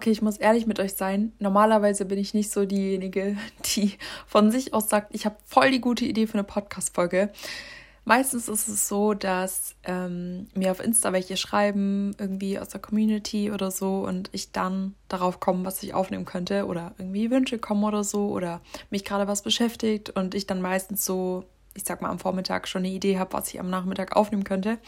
okay, ich muss ehrlich mit euch sein. Normalerweise bin ich nicht so diejenige, die von sich aus sagt, ich habe voll die gute Idee für eine Podcast-Folge. Meistens ist es so, dass ähm, mir auf Insta welche schreiben, irgendwie aus der Community oder so, und ich dann darauf komme, was ich aufnehmen könnte, oder irgendwie Wünsche kommen oder so, oder mich gerade was beschäftigt und ich dann meistens so, ich sag mal, am Vormittag schon eine Idee habe, was ich am Nachmittag aufnehmen könnte.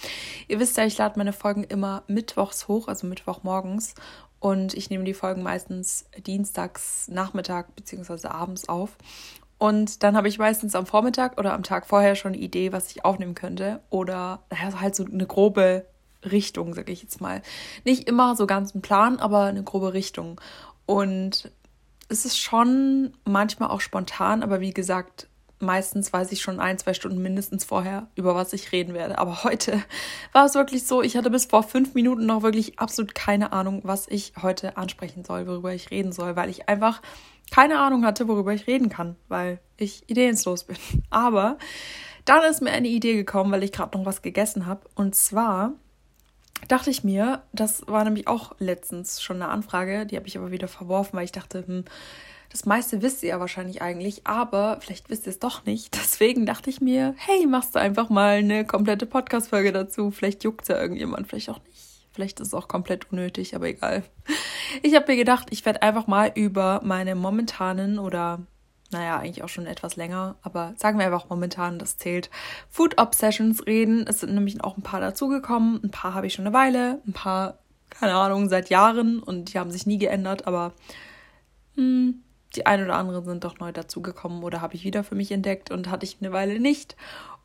Ihr wisst ja, ich lade meine Folgen immer mittwochs hoch, also Mittwochmorgens, und ich nehme die Folgen meistens dienstags Nachmittag bzw. abends auf. Und dann habe ich meistens am Vormittag oder am Tag vorher schon eine Idee, was ich aufnehmen könnte. Oder halt so eine grobe Richtung, sage ich jetzt mal. Nicht immer so ganz ein Plan, aber eine grobe Richtung. Und es ist schon manchmal auch spontan, aber wie gesagt, meistens weiß ich schon ein, zwei Stunden mindestens vorher, über was ich reden werde. Aber heute war es wirklich so, ich hatte bis vor fünf Minuten noch wirklich absolut keine Ahnung, was ich heute ansprechen soll, worüber ich reden soll, weil ich einfach keine Ahnung hatte, worüber ich reden kann, weil ich ideenslos bin. Aber dann ist mir eine Idee gekommen, weil ich gerade noch was gegessen habe. Und zwar dachte ich mir, das war nämlich auch letztens schon eine Anfrage, die habe ich aber wieder verworfen, weil ich dachte, hm, das meiste wisst ihr ja wahrscheinlich eigentlich, aber vielleicht wisst ihr es doch nicht. Deswegen dachte ich mir, hey, machst du einfach mal eine komplette Podcast-Folge dazu. Vielleicht juckt ja irgendjemand, vielleicht auch nicht. Vielleicht ist es auch komplett unnötig, aber egal. Ich habe mir gedacht, ich werde einfach mal über meine momentanen oder naja, eigentlich auch schon etwas länger, aber sagen wir einfach momentan, das zählt, Food Obsessions reden. Es sind nämlich auch ein paar dazugekommen. Ein paar habe ich schon eine Weile, ein paar, keine Ahnung, seit Jahren und die haben sich nie geändert, aber hm, die ein oder anderen sind doch neu dazugekommen oder habe ich wieder für mich entdeckt und hatte ich eine Weile nicht.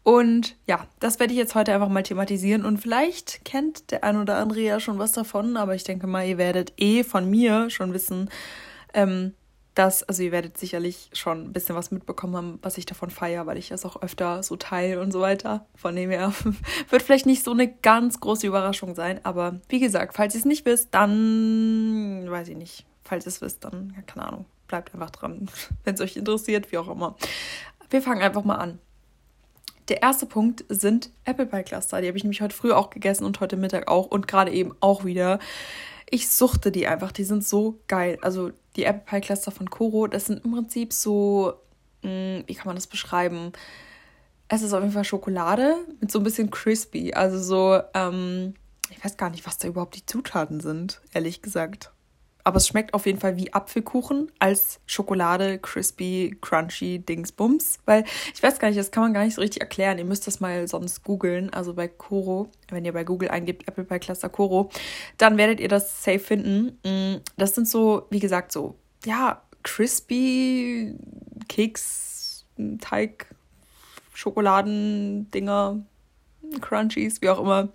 Und ja, das werde ich jetzt heute einfach mal thematisieren. Und vielleicht kennt der ein oder andere ja schon was davon, aber ich denke mal, ihr werdet eh von mir schon wissen, ähm, dass, also ihr werdet sicherlich schon ein bisschen was mitbekommen haben, was ich davon feiere, weil ich das auch öfter so teile und so weiter. Von dem her wird vielleicht nicht so eine ganz große Überraschung sein, aber wie gesagt, falls ihr es nicht wisst, dann weiß ich nicht. Falls ihr es wisst, dann, ja, keine Ahnung, bleibt einfach dran, wenn es euch interessiert, wie auch immer. Wir fangen einfach mal an. Der erste Punkt sind Apple Pie Cluster. Die habe ich nämlich heute früh auch gegessen und heute Mittag auch und gerade eben auch wieder. Ich suchte die einfach. Die sind so geil. Also die Apple Pie Cluster von Koro, das sind im Prinzip so, hm, wie kann man das beschreiben? Es ist auf jeden Fall Schokolade mit so ein bisschen crispy. Also so, ähm, ich weiß gar nicht, was da überhaupt die Zutaten sind, ehrlich gesagt aber es schmeckt auf jeden Fall wie Apfelkuchen als Schokolade, crispy, crunchy Dingsbums. Weil ich weiß gar nicht, das kann man gar nicht so richtig erklären. Ihr müsst das mal sonst googeln. Also bei Koro, wenn ihr bei Google eingibt, Apple Pie Cluster Koro, dann werdet ihr das safe finden. Mm, das sind so, wie gesagt, so, ja, crispy Keks, Teig, Schokoladendinger, Crunchies, wie auch immer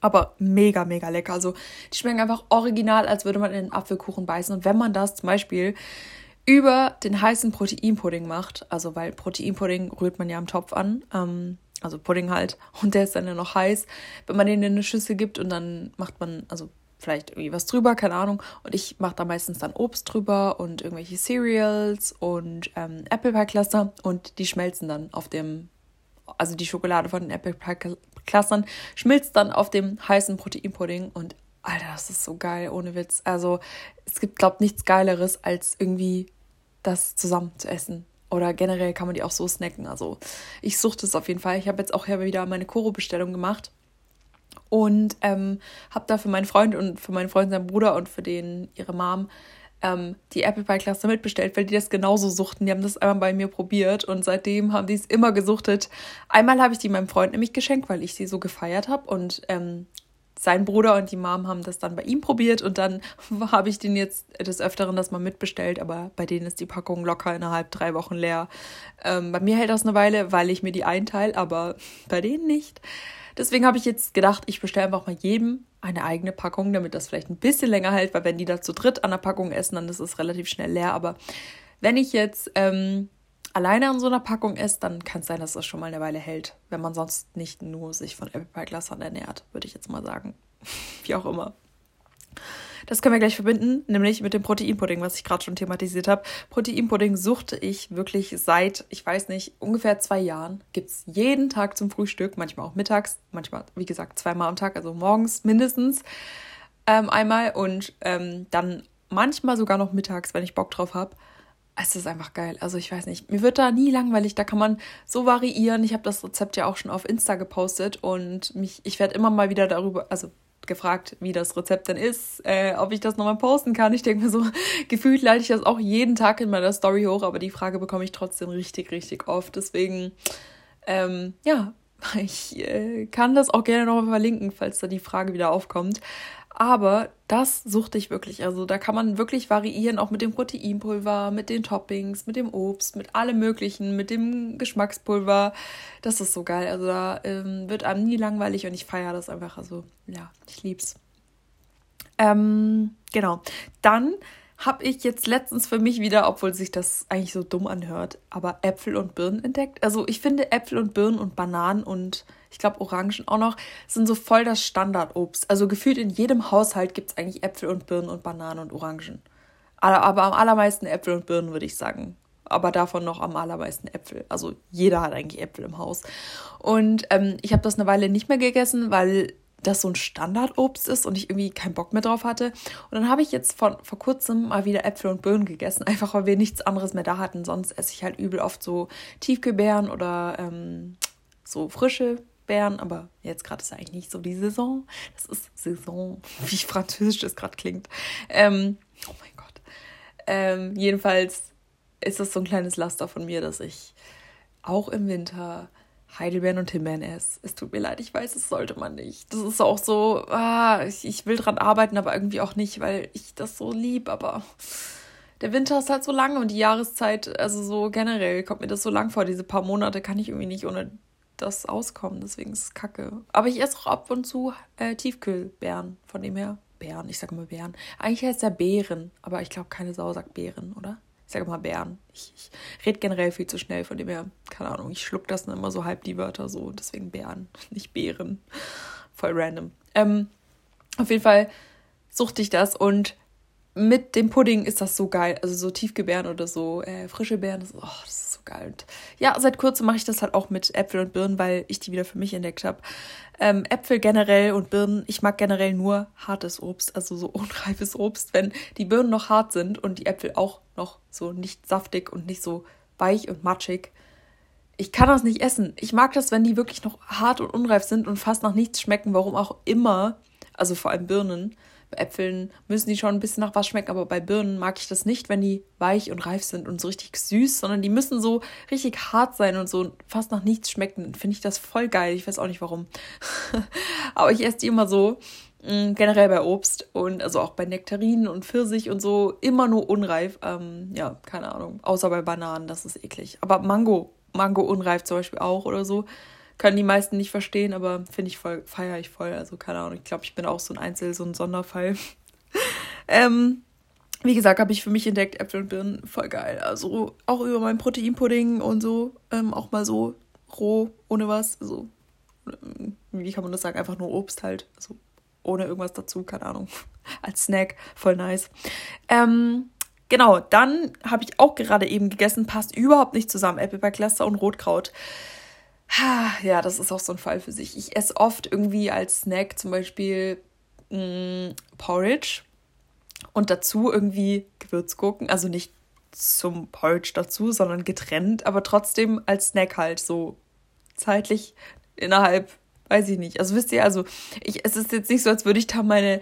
aber mega, mega lecker. Also die schmecken einfach original, als würde man in einen Apfelkuchen beißen. Und wenn man das zum Beispiel über den heißen Proteinpudding macht, also weil Proteinpudding rührt man ja am Topf an, ähm, also Pudding halt, und der ist dann ja noch heiß, wenn man den in eine Schüssel gibt und dann macht man, also vielleicht irgendwie was drüber, keine Ahnung. Und ich mache da meistens dann Obst drüber und irgendwelche Cereals und ähm, Apple Pie Cluster und die schmelzen dann auf dem, also die Schokolade von den Apple Pie Clustern, schmilzt dann auf dem heißen Proteinpudding und Alter, das ist so geil, ohne Witz. Also es gibt, glaube ich, nichts Geileres, als irgendwie das zusammen zu essen. Oder generell kann man die auch so snacken. Also ich suchte es auf jeden Fall. Ich habe jetzt auch wieder meine Koro-Bestellung gemacht und ähm, habe da für meinen Freund und für meinen Freund, seinen Bruder und für den ihre Mom ähm, die Apple Pie Cluster mitbestellt, weil die das genauso suchten. Die haben das einmal bei mir probiert und seitdem haben die es immer gesuchtet. Einmal habe ich die meinem Freund nämlich geschenkt, weil ich sie so gefeiert habe und ähm, sein Bruder und die Mom haben das dann bei ihm probiert und dann habe ich den jetzt des Öfteren das mal mitbestellt, aber bei denen ist die Packung locker innerhalb drei Wochen leer. Ähm, bei mir hält das eine Weile, weil ich mir die einteile, aber bei denen nicht. Deswegen habe ich jetzt gedacht, ich bestelle einfach mal jedem eine eigene Packung, damit das vielleicht ein bisschen länger hält, weil wenn die da zu dritt an der Packung essen, dann ist es relativ schnell leer. Aber wenn ich jetzt ähm, alleine an so einer Packung esse, dann kann es sein, dass das schon mal eine Weile hält, wenn man sonst nicht nur sich von Apple Pie Glasern ernährt, würde ich jetzt mal sagen. Wie auch immer. Das können wir gleich verbinden, nämlich mit dem Proteinpudding, was ich gerade schon thematisiert habe. Proteinpudding suchte ich wirklich seit, ich weiß nicht, ungefähr zwei Jahren. Gibt es jeden Tag zum Frühstück, manchmal auch mittags, manchmal, wie gesagt, zweimal am Tag, also morgens mindestens ähm, einmal und ähm, dann manchmal sogar noch mittags, wenn ich Bock drauf habe. Es ist einfach geil. Also ich weiß nicht, mir wird da nie langweilig. Da kann man so variieren. Ich habe das Rezept ja auch schon auf Insta gepostet und mich, ich werde immer mal wieder darüber, also gefragt, wie das Rezept denn ist, äh, ob ich das nochmal posten kann. Ich denke mir so, gefühlt leite ich das auch jeden Tag in meiner Story hoch, aber die Frage bekomme ich trotzdem richtig, richtig oft. Deswegen, ähm, ja, ich äh, kann das auch gerne nochmal verlinken, falls da die Frage wieder aufkommt. Aber das suchte ich wirklich. Also da kann man wirklich variieren, auch mit dem Proteinpulver, mit den Toppings, mit dem Obst, mit allem Möglichen, mit dem Geschmackspulver. Das ist so geil. Also da ähm, wird einem nie langweilig und ich feiere das einfach. Also ja, ich lieb's. Ähm, genau. Dann habe ich jetzt letztens für mich wieder, obwohl sich das eigentlich so dumm anhört, aber Äpfel und Birnen entdeckt. Also ich finde Äpfel und Birnen und Bananen und ich glaube Orangen auch noch, sind so voll das Standardobst. Also gefühlt in jedem Haushalt gibt es eigentlich Äpfel und Birnen und Bananen und Orangen. Aber am allermeisten Äpfel und Birnen, würde ich sagen. Aber davon noch am allermeisten Äpfel. Also jeder hat eigentlich Äpfel im Haus. Und ähm, ich habe das eine Weile nicht mehr gegessen, weil das so ein Standardobst ist und ich irgendwie keinen Bock mehr drauf hatte. Und dann habe ich jetzt von, vor kurzem mal wieder Äpfel und Birnen gegessen, einfach weil wir nichts anderes mehr da hatten. Sonst esse ich halt übel oft so Tiefkühlbeeren oder ähm, so frische Beeren, aber jetzt gerade ist eigentlich nicht so die Saison. Das ist Saison, wie französisch das gerade klingt. Ähm, oh mein Gott. Ähm, jedenfalls ist das so ein kleines Laster von mir, dass ich auch im Winter Heidelbeeren und Himbeeren esse. Es tut mir leid, ich weiß, es sollte man nicht. Das ist auch so, ah, ich, ich will dran arbeiten, aber irgendwie auch nicht, weil ich das so lieb, aber der Winter ist halt so lang und die Jahreszeit, also so generell kommt mir das so lang vor. Diese paar Monate kann ich irgendwie nicht ohne das auskommen, deswegen ist es kacke. Aber ich esse auch ab und zu äh, Tiefkühlbeeren, von dem her. Beeren, ich sage immer Beeren. Eigentlich heißt der Beeren, aber ich glaube, keine Sau sagt Beeren, oder? Ich sage immer Beeren. Ich, ich rede generell viel zu schnell, von dem her, keine Ahnung, ich schluck das dann immer so halb die Wörter so, deswegen Beeren, nicht Beeren. Voll random. Ähm, auf jeden Fall suchte ich das und mit dem Pudding ist das so geil. Also so Tiefgebären oder so äh, frische Beeren, das, oh, das ist so geil. Und ja, seit kurzem mache ich das halt auch mit Äpfel und Birnen, weil ich die wieder für mich entdeckt habe. Ähm, Äpfel generell und Birnen, ich mag generell nur hartes Obst, also so unreifes Obst. Wenn die Birnen noch hart sind und die Äpfel auch noch so nicht saftig und nicht so weich und matschig, ich kann das nicht essen. Ich mag das, wenn die wirklich noch hart und unreif sind und fast nach nichts schmecken, warum auch immer. Also vor allem Birnen. Bei Äpfeln müssen die schon ein bisschen nach was schmecken, aber bei Birnen mag ich das nicht, wenn die weich und reif sind und so richtig süß, sondern die müssen so richtig hart sein und so fast nach nichts schmecken. Finde ich das voll geil. Ich weiß auch nicht warum. aber ich esse die immer so. Mm, generell bei Obst und also auch bei Nektarinen und Pfirsich und so immer nur unreif. Ähm, ja, keine Ahnung. Außer bei Bananen, das ist eklig. Aber Mango, Mango unreif zum Beispiel auch oder so können die meisten nicht verstehen, aber finde ich voll, feiere ich voll. Also keine Ahnung, ich glaube, ich bin auch so ein Einzel, so ein Sonderfall. ähm, wie gesagt, habe ich für mich entdeckt, Äpfel und Birnen voll geil. Also auch über meinen Proteinpudding und so, ähm, auch mal so roh, ohne was. Also, wie kann man das sagen? Einfach nur Obst halt. Also ohne irgendwas dazu, keine Ahnung. Als Snack, voll nice. Ähm, genau, dann habe ich auch gerade eben gegessen, passt überhaupt nicht zusammen. Äpfelberglaster und Rotkraut. Ja, das ist auch so ein Fall für sich. Ich esse oft irgendwie als Snack zum Beispiel mh, mm, Porridge und dazu irgendwie Gewürzgurken. Also nicht zum Porridge dazu, sondern getrennt, aber trotzdem als Snack halt so zeitlich innerhalb, weiß ich nicht. Also wisst ihr, also ich, es ist jetzt nicht so, als würde ich da meine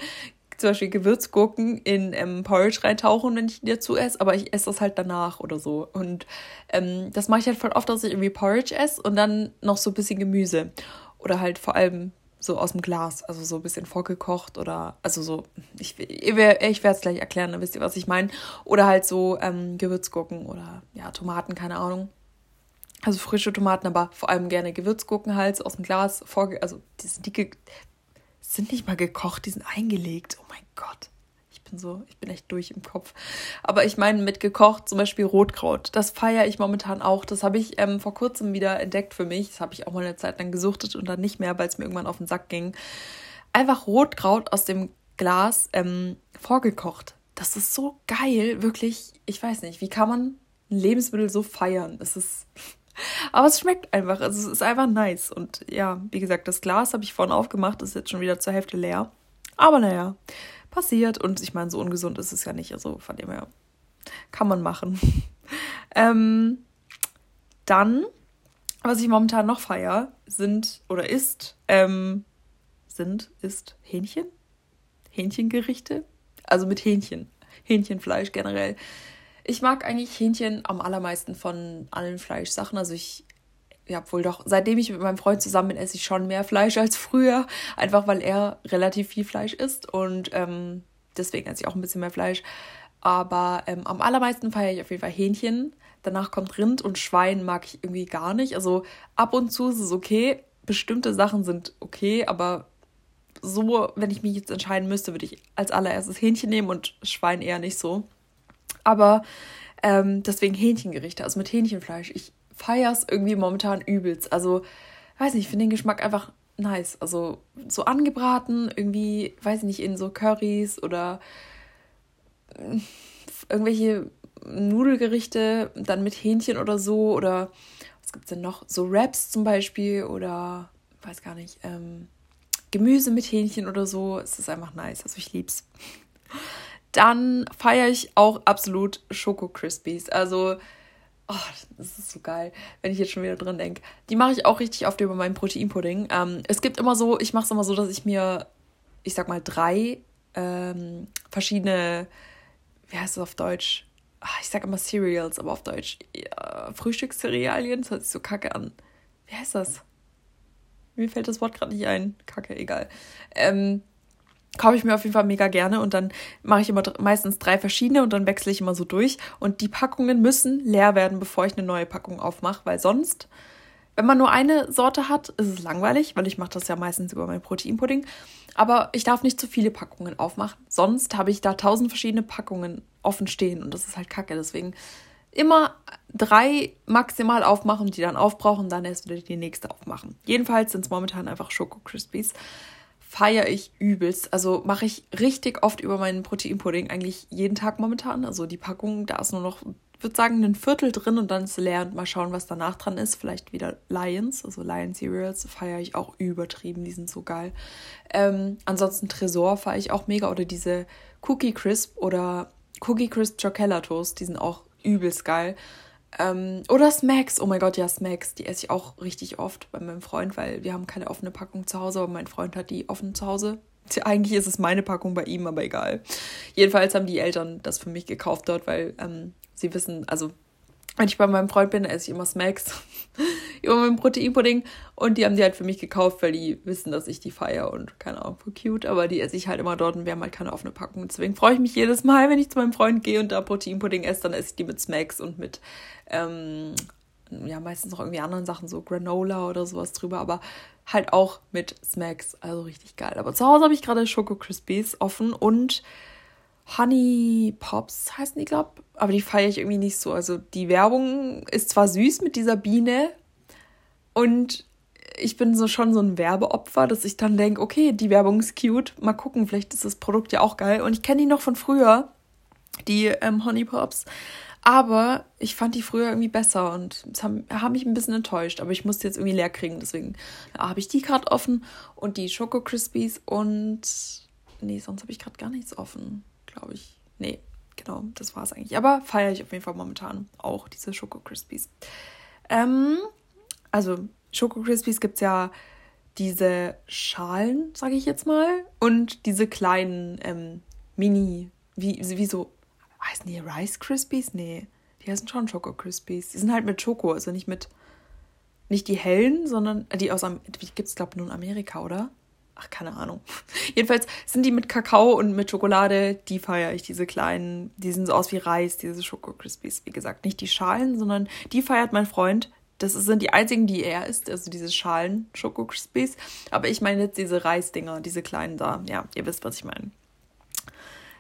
zum Beispiel Gewürzgurken in ähm, Porridge reintauchen, wenn ich die dazu esse, aber ich esse das halt danach oder so. Und ähm, das mache ich halt voll oft, dass ich irgendwie Porridge esse und dann noch so ein bisschen Gemüse. Oder halt vor allem so aus dem Glas, also so ein bisschen vorgekocht oder, also so, ich, ich werde es gleich erklären, dann wisst ihr, was ich meine. Oder halt so ähm, Gewürzgurken oder ja, Tomaten, keine Ahnung. Also frische Tomaten, aber vor allem gerne Gewürzgurken halt aus dem Glas, vorge also die sind dicke, sind nicht mal gekocht, die sind eingelegt. Oh mein Gott. Ich bin so, ich bin echt durch im Kopf. Aber ich meine, mit gekocht, zum Beispiel Rotkraut, das feiere ich momentan auch. Das habe ich ähm, vor kurzem wieder entdeckt für mich. Das habe ich auch mal eine Zeit lang gesuchtet und dann nicht mehr, weil es mir irgendwann auf den Sack ging. Einfach Rotkraut aus dem Glas ähm, vorgekocht. Das ist so geil, wirklich. Ich weiß nicht, wie kann man ein Lebensmittel so feiern? Es ist aber es schmeckt einfach. Also es ist einfach nice. Und ja, wie gesagt, das Glas habe ich vorhin aufgemacht, ist jetzt schon wieder zur Hälfte leer. Aber naja, passiert. Und ich meine, so ungesund ist es ja nicht. Also von dem her kann man machen. ähm, dann, was ich momentan noch feiere, sind oder ist, ähm, sind, ist Hähnchen. Hähnchengerichte. Also mit Hähnchen. Hähnchenfleisch generell. Ich mag eigentlich Hähnchen am allermeisten von allen Fleischsachen. Also ich, ja, wohl doch, seitdem ich mit meinem Freund zusammen bin, esse ich schon mehr Fleisch als früher. Einfach weil er relativ viel Fleisch isst und ähm, deswegen esse ich auch ein bisschen mehr Fleisch. Aber ähm, am allermeisten feiere ich auf jeden Fall Hähnchen. Danach kommt Rind und Schwein mag ich irgendwie gar nicht. Also ab und zu ist es okay. Bestimmte Sachen sind okay, aber so, wenn ich mich jetzt entscheiden müsste, würde ich als allererstes Hähnchen nehmen und Schwein eher nicht so. Aber ähm, deswegen Hähnchengerichte, also mit Hähnchenfleisch. Ich feiere es irgendwie momentan übelst. Also, weiß nicht, ich finde den Geschmack einfach nice. Also so angebraten, irgendwie, weiß ich nicht, in so Currys oder äh, irgendwelche Nudelgerichte, dann mit Hähnchen oder so. Oder was gibt es denn noch? So Wraps zum Beispiel oder weiß gar nicht, ähm, Gemüse mit Hähnchen oder so. Es ist einfach nice. Also ich lieb's. Dann feiere ich auch absolut Schoko Crispies. Also, oh, das ist so geil, wenn ich jetzt schon wieder dran denke. Die mache ich auch richtig oft über meinen Proteinpudding. Ähm, es gibt immer so, ich mache es immer so, dass ich mir, ich sag mal, drei ähm, verschiedene, wie heißt es auf Deutsch? Ach, ich sag immer Cereals, aber auf Deutsch ja, Frühstückscerealien. Das hört sich so kacke an. Wie heißt das? Mir fällt das Wort gerade nicht ein. Kacke, egal. Ähm, kaufe ich mir auf jeden Fall mega gerne und dann mache ich immer meistens drei verschiedene und dann wechsle ich immer so durch. Und die Packungen müssen leer werden, bevor ich eine neue Packung aufmache, weil sonst, wenn man nur eine Sorte hat, ist es langweilig, weil ich mache das ja meistens über meinen Proteinpudding. Aber ich darf nicht zu viele Packungen aufmachen, sonst habe ich da tausend verschiedene Packungen offen stehen und das ist halt kacke. Deswegen immer drei maximal aufmachen, die dann aufbrauchen, dann erst wieder die nächste aufmachen. Jedenfalls sind es momentan einfach Schoko Crispies feiere ich übelst. Also mache ich richtig oft über meinen Proteinpudding, eigentlich jeden Tag momentan. Also die Packung, da ist nur noch, würde sagen, ein Viertel drin und dann ist leer und mal schauen, was danach dran ist. Vielleicht wieder Lions, also Lion Cereals feiere ich auch übertrieben, die sind so geil. Ähm, ansonsten Tresor feiere ich auch mega oder diese Cookie Crisp oder Cookie Crisp Chocella Toast, die sind auch übelst geil. Ähm, oder Smacks, oh mein Gott, ja, Smacks, die esse ich auch richtig oft bei meinem Freund, weil wir haben keine offene Packung zu Hause, aber mein Freund hat die offen zu Hause. Eigentlich ist es meine Packung bei ihm, aber egal. Jedenfalls haben die Eltern das für mich gekauft dort, weil ähm, sie wissen, also wenn ich bei meinem Freund bin, esse ich immer Smacks. Über meinen Proteinpudding. Und die haben die halt für mich gekauft, weil die wissen, dass ich die feiere und keine Ahnung, voll cute, aber die esse ich halt immer dort und wir haben halt keine offene Packung. Deswegen freue ich mich jedes Mal, wenn ich zu meinem Freund gehe und da Proteinpudding esse, dann esse ich die mit Smacks und mit, ähm, ja, meistens noch irgendwie anderen Sachen, so Granola oder sowas drüber, aber halt auch mit Smacks, also richtig geil. Aber zu Hause habe ich gerade Schoko Crispies offen und Honey Pops heißen die, glaube aber die feiere ich irgendwie nicht so. Also die Werbung ist zwar süß mit dieser Biene und ich bin so schon so ein Werbeopfer, dass ich dann denke, okay, die Werbung ist cute, mal gucken, vielleicht ist das Produkt ja auch geil. Und ich kenne die noch von früher, die ähm, Honey Pops. Aber ich fand die früher irgendwie besser und es haben, haben mich ein bisschen enttäuscht. Aber ich musste jetzt irgendwie leer kriegen. Deswegen habe ich die gerade offen und die Schoko Crispies und. Nee, sonst habe ich gerade gar nichts offen glaube ich. Nee, genau, das war es eigentlich. Aber feiere ich auf jeden Fall momentan auch diese Schoko Crispies. Ähm, also Schoko Crispies gibt es ja diese Schalen, sage ich jetzt mal, und diese kleinen ähm, Mini, wie, wie so, heißen die Rice Crispies? Nee, die heißen schon Schoko Crispies. Die sind halt mit Schoko, also nicht mit, nicht die hellen, sondern die aus, die gibt es glaube ich nur in Amerika, oder? Ach, keine Ahnung. Jedenfalls sind die mit Kakao und mit Schokolade, die feiere ich, diese kleinen, die sehen so aus wie Reis, diese Schoko Crispies. Wie gesagt, nicht die Schalen, sondern die feiert mein Freund. Das sind die einzigen, die er isst, also diese Schalen Schoko Crispies. Aber ich meine jetzt diese Reisdinger, diese kleinen da. Ja, ihr wisst, was ich meine.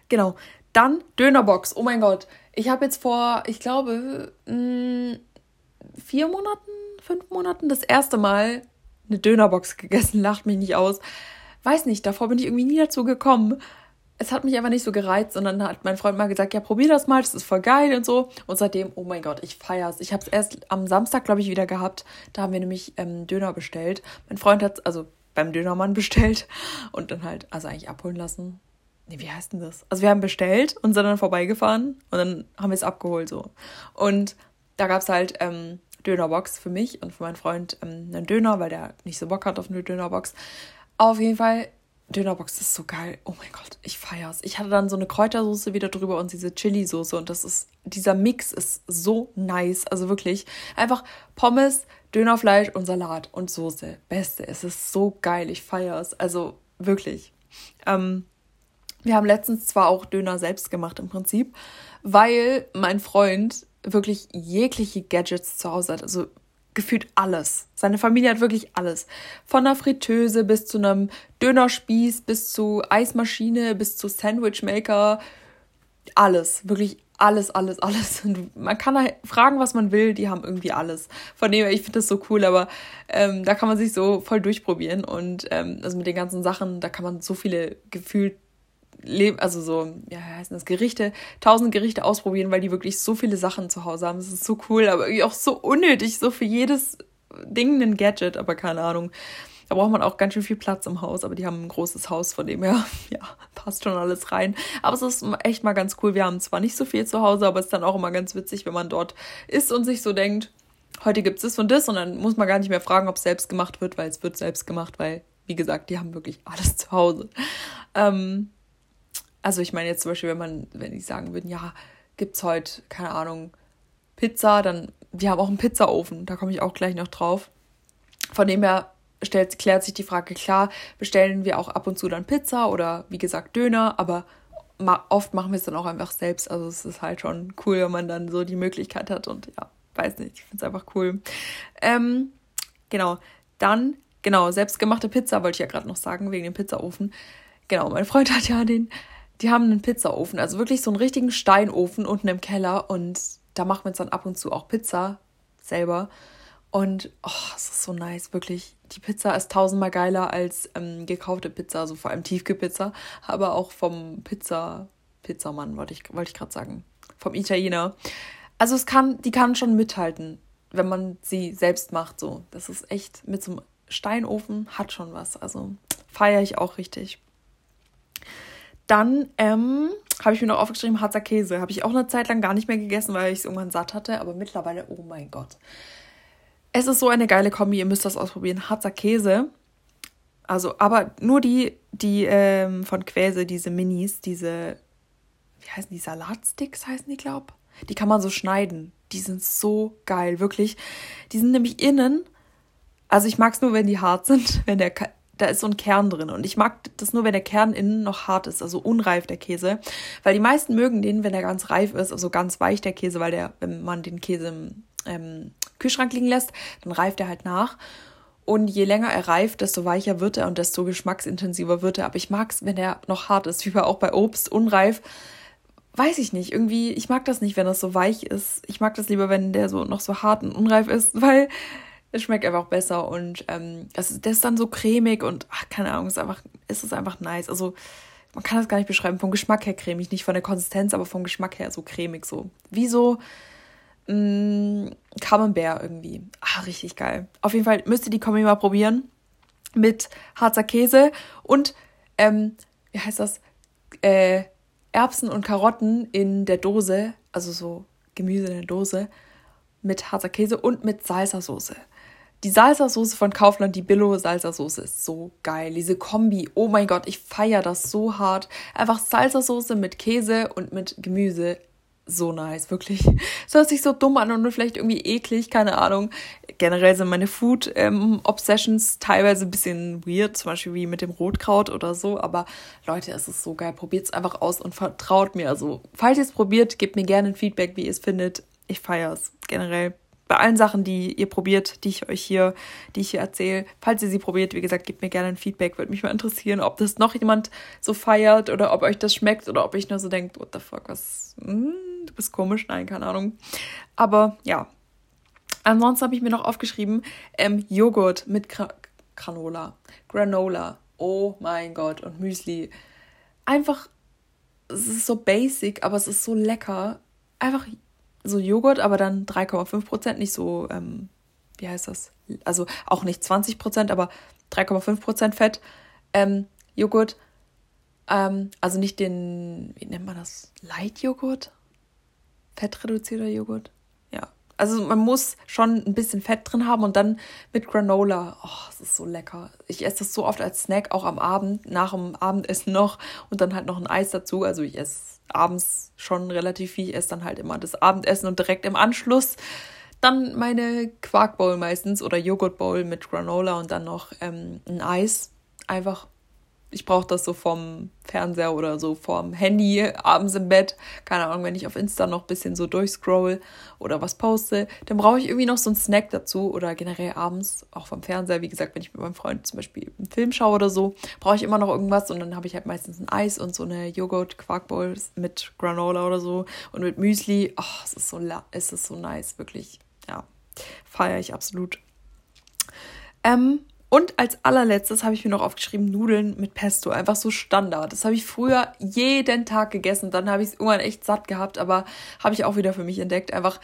Genau. Dann Dönerbox. Oh mein Gott. Ich habe jetzt vor, ich glaube, mh, vier Monaten, fünf Monaten das erste Mal eine Dönerbox gegessen, lacht mich nicht aus. Weiß nicht, davor bin ich irgendwie nie dazu gekommen. Es hat mich einfach nicht so gereizt, sondern hat mein Freund mal gesagt, ja, probier das mal, das ist voll geil und so. Und seitdem, oh mein Gott, ich feier's. Ich habe es erst am Samstag, glaube ich, wieder gehabt. Da haben wir nämlich ähm, Döner bestellt. Mein Freund hat also beim Dönermann bestellt und dann halt, also eigentlich abholen lassen. nee, wie heißt denn das? Also wir haben bestellt und sind dann vorbeigefahren und dann haben wir es abgeholt so. Und da gab es halt ähm, Dönerbox für mich und für meinen Freund ähm, einen Döner, weil der nicht so Bock hat auf eine Dönerbox. Auf jeden Fall, Dönerbox ist so geil. Oh mein Gott, ich feier's. Ich hatte dann so eine Kräutersoße wieder drüber und diese Chili-Soße und das ist, dieser Mix ist so nice. Also wirklich, einfach Pommes, Dönerfleisch und Salat und Soße. Beste, es ist so geil. Ich feier's. Also wirklich. Ähm, wir haben letztens zwar auch Döner selbst gemacht im Prinzip, weil mein Freund wirklich jegliche Gadgets zu Hause hat. Also gefühlt alles. Seine Familie hat wirklich alles. Von einer Fritteuse bis zu einem Dönerspieß, bis zu Eismaschine, bis zu Sandwichmaker. Alles. Wirklich alles, alles, alles. Und man kann halt fragen, was man will, die haben irgendwie alles. Von dem her, ich finde das so cool, aber ähm, da kann man sich so voll durchprobieren. Und ähm, also mit den ganzen Sachen, da kann man so viele gefühlt also so, ja, heißen das Gerichte, tausend Gerichte ausprobieren, weil die wirklich so viele Sachen zu Hause haben. Das ist so cool, aber irgendwie auch so unnötig, so für jedes Ding ein Gadget, aber keine Ahnung. Da braucht man auch ganz schön viel Platz im Haus, aber die haben ein großes Haus, von dem her, ja, passt schon alles rein. Aber es ist echt mal ganz cool. Wir haben zwar nicht so viel zu Hause, aber es ist dann auch immer ganz witzig, wenn man dort ist und sich so denkt, heute gibt es das und das und dann muss man gar nicht mehr fragen, ob es selbst gemacht wird, weil es wird selbst gemacht, weil, wie gesagt, die haben wirklich alles zu Hause. Ähm, also ich meine jetzt zum Beispiel, wenn man, wenn die sagen würden, ja, gibt's heute, keine Ahnung, Pizza, dann, wir haben auch einen Pizzaofen, da komme ich auch gleich noch drauf. Von dem her stellt, klärt sich die Frage, klar, bestellen wir auch ab und zu dann Pizza oder wie gesagt Döner, aber oft machen wir es dann auch einfach selbst. Also es ist halt schon cool, wenn man dann so die Möglichkeit hat und ja, weiß nicht, ich finde es einfach cool. Ähm, genau, dann, genau, selbstgemachte Pizza wollte ich ja gerade noch sagen, wegen dem Pizzaofen. Genau, mein Freund hat ja den die haben einen Pizzaofen, also wirklich so einen richtigen Steinofen unten im Keller und da machen wir uns dann ab und zu auch Pizza selber. Und oh, es ist so nice, wirklich. Die Pizza ist tausendmal geiler als ähm, gekaufte Pizza, also vor allem Tiefkühlpizza, aber auch vom Pizza, Pizzamann, wollte ich, wollte ich gerade sagen. Vom Italiener. Also es kann, die kann schon mithalten, wenn man sie selbst macht. So. Das ist echt mit so einem Steinofen hat schon was. Also feiere ich auch richtig. Dann ähm, habe ich mir noch aufgeschrieben, Harzer Käse. Habe ich auch eine Zeit lang gar nicht mehr gegessen, weil ich es irgendwann satt hatte. Aber mittlerweile, oh mein Gott. Es ist so eine geile Kombi, ihr müsst das ausprobieren. Harzer Käse. Also, aber nur die, die ähm, von Quäse, diese Minis, diese, wie heißen die, Salatsticks heißen die, glaub. Die kann man so schneiden. Die sind so geil, wirklich. Die sind nämlich innen, also ich mag es nur, wenn die hart sind, wenn der da ist so ein Kern drin. Und ich mag das nur, wenn der Kern innen noch hart ist, also unreif der Käse. Weil die meisten mögen den, wenn er ganz reif ist, also ganz weich der Käse, weil der, wenn man den Käse im ähm, Kühlschrank liegen lässt, dann reift er halt nach. Und je länger er reift, desto weicher wird er und desto geschmacksintensiver wird er. Aber ich mag es, wenn er noch hart ist, wie bei auch bei Obst, unreif. Weiß ich nicht. Irgendwie, ich mag das nicht, wenn das so weich ist. Ich mag das lieber, wenn der so noch so hart und unreif ist, weil es schmeckt einfach besser und ähm, das, das ist dann so cremig und ach, keine Ahnung, ist einfach, ist es einfach nice. Also man kann das gar nicht beschreiben. Vom Geschmack her cremig, nicht von der Konsistenz, aber vom Geschmack her so cremig so. Wie so mh, mm, Camembert irgendwie. Ah, richtig geil. Auf jeden Fall müsst ihr die Kombi mal probieren mit Harzer Käse und ähm, wie heißt das? Äh, Erbsen und Karotten in der Dose, also so Gemüse in der Dose mit harzer Käse und mit Salsa-Soße. Die Salsa-Soße von Kaufland, die Billo-Salsa-Soße ist so geil. Diese Kombi, oh mein Gott, ich feiere das so hart. Einfach Salsa-Soße mit Käse und mit Gemüse. So nice, wirklich. Es hört sich so dumm an und vielleicht irgendwie eklig, keine Ahnung. Generell sind meine Food-Obsessions ähm, teilweise ein bisschen weird, zum Beispiel wie mit dem Rotkraut oder so. Aber Leute, es ist so geil. Probiert es einfach aus und vertraut mir. Also, falls ihr es probiert, gebt mir gerne ein Feedback, wie ihr es findet. Ich feiere es generell bei allen Sachen, die ihr probiert, die ich euch hier, die ich hier erzähle, falls ihr sie probiert, wie gesagt, gebt mir gerne ein Feedback. Würde mich mal interessieren, ob das noch jemand so feiert oder ob euch das schmeckt oder ob ich nur so denkt, what the fuck, was, mm, du bist komisch, nein, keine Ahnung. Aber ja. Ansonsten habe ich mir noch aufgeschrieben, ähm, Joghurt mit Gra Granola, Granola, oh mein Gott, und Müsli. Einfach, es ist so basic, aber es ist so lecker. Einfach so Joghurt, aber dann 3,5 Prozent, nicht so, ähm, wie heißt das? Also auch nicht 20 Prozent, aber 3,5 Prozent Fett. Ähm, Joghurt, Ähm, also nicht den, wie nennt man das? Light-Joghurt? Fettreduzierter Joghurt? Also man muss schon ein bisschen Fett drin haben und dann mit Granola. Oh, das ist so lecker. Ich esse das so oft als Snack, auch am Abend, nach dem Abendessen noch und dann halt noch ein Eis dazu. Also ich esse abends schon relativ viel. Ich esse dann halt immer das Abendessen und direkt im Anschluss dann meine Quarkbowl meistens oder Joghurtbowl mit Granola und dann noch ähm, ein Eis. Einfach ich brauche das so vom Fernseher oder so vom Handy abends im Bett. Keine Ahnung, wenn ich auf Insta noch ein bisschen so durchscroll oder was poste, dann brauche ich irgendwie noch so einen Snack dazu oder generell abends auch vom Fernseher. Wie gesagt, wenn ich mit meinem Freund zum Beispiel einen Film schaue oder so, brauche ich immer noch irgendwas und dann habe ich halt meistens ein Eis und so eine Joghurt-Quarkbowl mit Granola oder so und mit Müsli. Oh, es ist so, es ist so nice, wirklich. Ja, feiere ich absolut. Ähm, und als allerletztes habe ich mir noch aufgeschrieben Nudeln mit Pesto, einfach so Standard. Das habe ich früher jeden Tag gegessen, dann habe ich es irgendwann echt satt gehabt, aber habe ich auch wieder für mich entdeckt. Einfach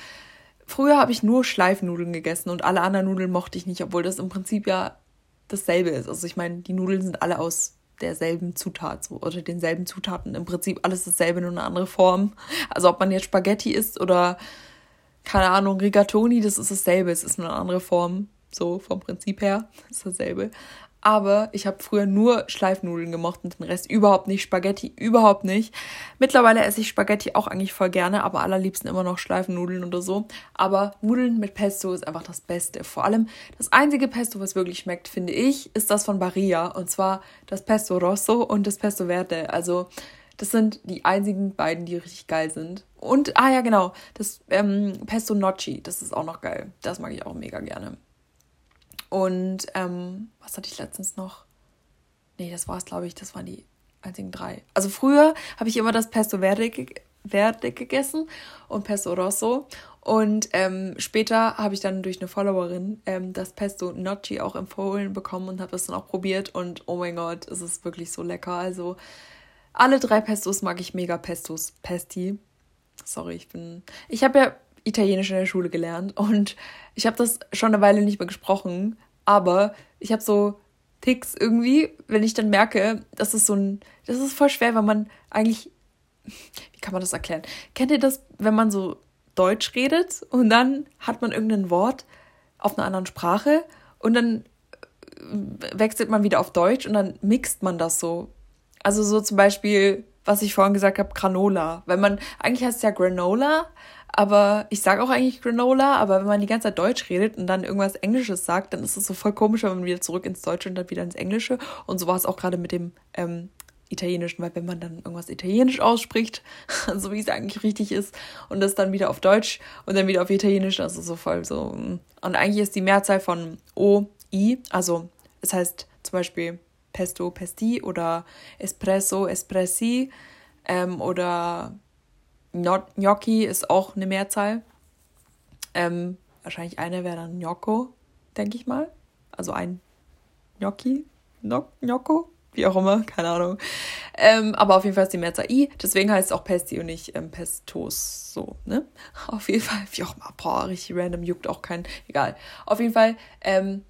früher habe ich nur Schleifnudeln gegessen und alle anderen Nudeln mochte ich nicht, obwohl das im Prinzip ja dasselbe ist. Also ich meine, die Nudeln sind alle aus derselben Zutat so, oder denselben Zutaten. Im Prinzip alles dasselbe, nur eine andere Form. Also ob man jetzt Spaghetti isst oder keine Ahnung, Rigatoni, das ist dasselbe, es ist nur eine andere Form. So vom Prinzip her ist dasselbe. Aber ich habe früher nur Schleifnudeln gemocht und den Rest überhaupt nicht. Spaghetti überhaupt nicht. Mittlerweile esse ich Spaghetti auch eigentlich voll gerne, aber allerliebsten immer noch Schleifnudeln oder so. Aber Nudeln mit Pesto ist einfach das Beste. Vor allem das einzige Pesto, was wirklich schmeckt, finde ich, ist das von Barilla. Und zwar das Pesto Rosso und das Pesto Verde. Also das sind die einzigen beiden, die richtig geil sind. Und, ah ja, genau, das ähm, Pesto Nocci, das ist auch noch geil. Das mag ich auch mega gerne. Und ähm, was hatte ich letztens noch? Nee, das war es, glaube ich. Das waren die einzigen drei. Also früher habe ich immer das Pesto Verde, Verde gegessen und Pesto Rosso. Und ähm, später habe ich dann durch eine Followerin ähm, das Pesto Nocci auch empfohlen bekommen und habe das dann auch probiert. Und oh mein Gott, es ist wirklich so lecker. Also alle drei Pestos mag ich mega Pestos. Pesti. Sorry, ich bin. Ich habe ja Italienisch in der Schule gelernt und ich habe das schon eine Weile nicht mehr gesprochen, aber ich habe so Ticks irgendwie, wenn ich dann merke, das ist so ein, das ist voll schwer, wenn man eigentlich, wie kann man das erklären? Kennt ihr das, wenn man so Deutsch redet und dann hat man irgendein Wort auf einer anderen Sprache und dann wechselt man wieder auf Deutsch und dann mixt man das so. Also so zum Beispiel, was ich vorhin gesagt habe, Granola. Wenn man, eigentlich heißt es ja Granola, aber ich sage auch eigentlich Granola, aber wenn man die ganze Zeit Deutsch redet und dann irgendwas Englisches sagt, dann ist es so voll komisch, wenn man wieder zurück ins Deutsche und dann wieder ins Englische. Und so war es auch gerade mit dem ähm, Italienischen, weil wenn man dann irgendwas Italienisch ausspricht, so wie es eigentlich richtig ist, und das dann wieder auf Deutsch und dann wieder auf Italienisch, das ist so voll so. Mm. Und eigentlich ist die Mehrzahl von O, I, also es heißt zum Beispiel Pesto, Pesti oder Espresso, Espressi ähm, oder Gnocchi ist auch eine Mehrzahl. Ähm, wahrscheinlich eine wäre dann Gnocco, denke ich mal. Also ein Gnocchi, Gnocco, wie auch immer, keine Ahnung. Ähm, aber auf jeden Fall ist die Mehrzahl I, deswegen heißt es auch Pesti und nicht ähm, Pestos, so, ne? Auf jeden Fall, wie auch immer, boah, richtig random, juckt auch keinen, egal. Auf jeden Fall, ähm,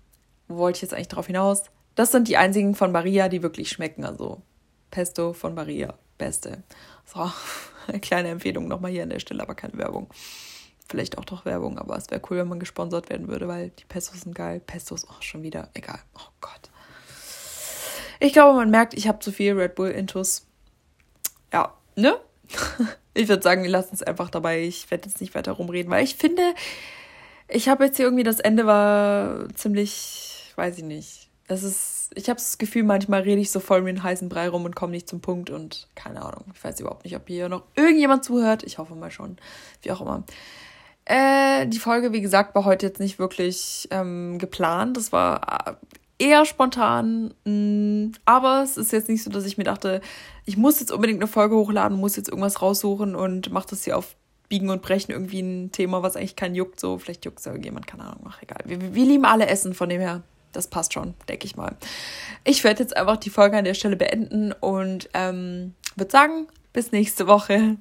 wo wollte ich jetzt eigentlich drauf hinaus? Das sind die einzigen von Maria, die wirklich schmecken, also Pesto von Maria, beste. So, kleine Empfehlung nochmal hier an der Stelle, aber keine Werbung. Vielleicht auch doch Werbung, aber es wäre cool, wenn man gesponsert werden würde, weil die Pestos sind geil. Pestos auch schon wieder, egal. Oh Gott. Ich glaube, man merkt, ich habe zu viel Red Bull Intus. Ja, ne? Ich würde sagen, wir lassen es einfach dabei. Ich werde jetzt nicht weiter rumreden, weil ich finde, ich habe jetzt hier irgendwie das Ende war ziemlich, weiß ich nicht. Es ist ich habe das Gefühl, manchmal rede ich so voll mit einem heißen Brei rum und komme nicht zum Punkt und keine Ahnung. Ich weiß überhaupt nicht, ob hier noch irgendjemand zuhört. Ich hoffe mal schon. Wie auch immer. Äh, die Folge, wie gesagt, war heute jetzt nicht wirklich ähm, geplant. Das war äh, eher spontan. Mm, aber es ist jetzt nicht so, dass ich mir dachte, ich muss jetzt unbedingt eine Folge hochladen, muss jetzt irgendwas raussuchen und mache das hier auf Biegen und Brechen irgendwie ein Thema, was eigentlich keinen juckt. So, vielleicht juckt es irgendjemand, keine Ahnung. Ach, egal. Wir, wir lieben alle Essen, von dem her das passt schon, denke ich mal. Ich werde jetzt einfach die Folge an der Stelle beenden und ähm, würde sagen, bis nächste Woche.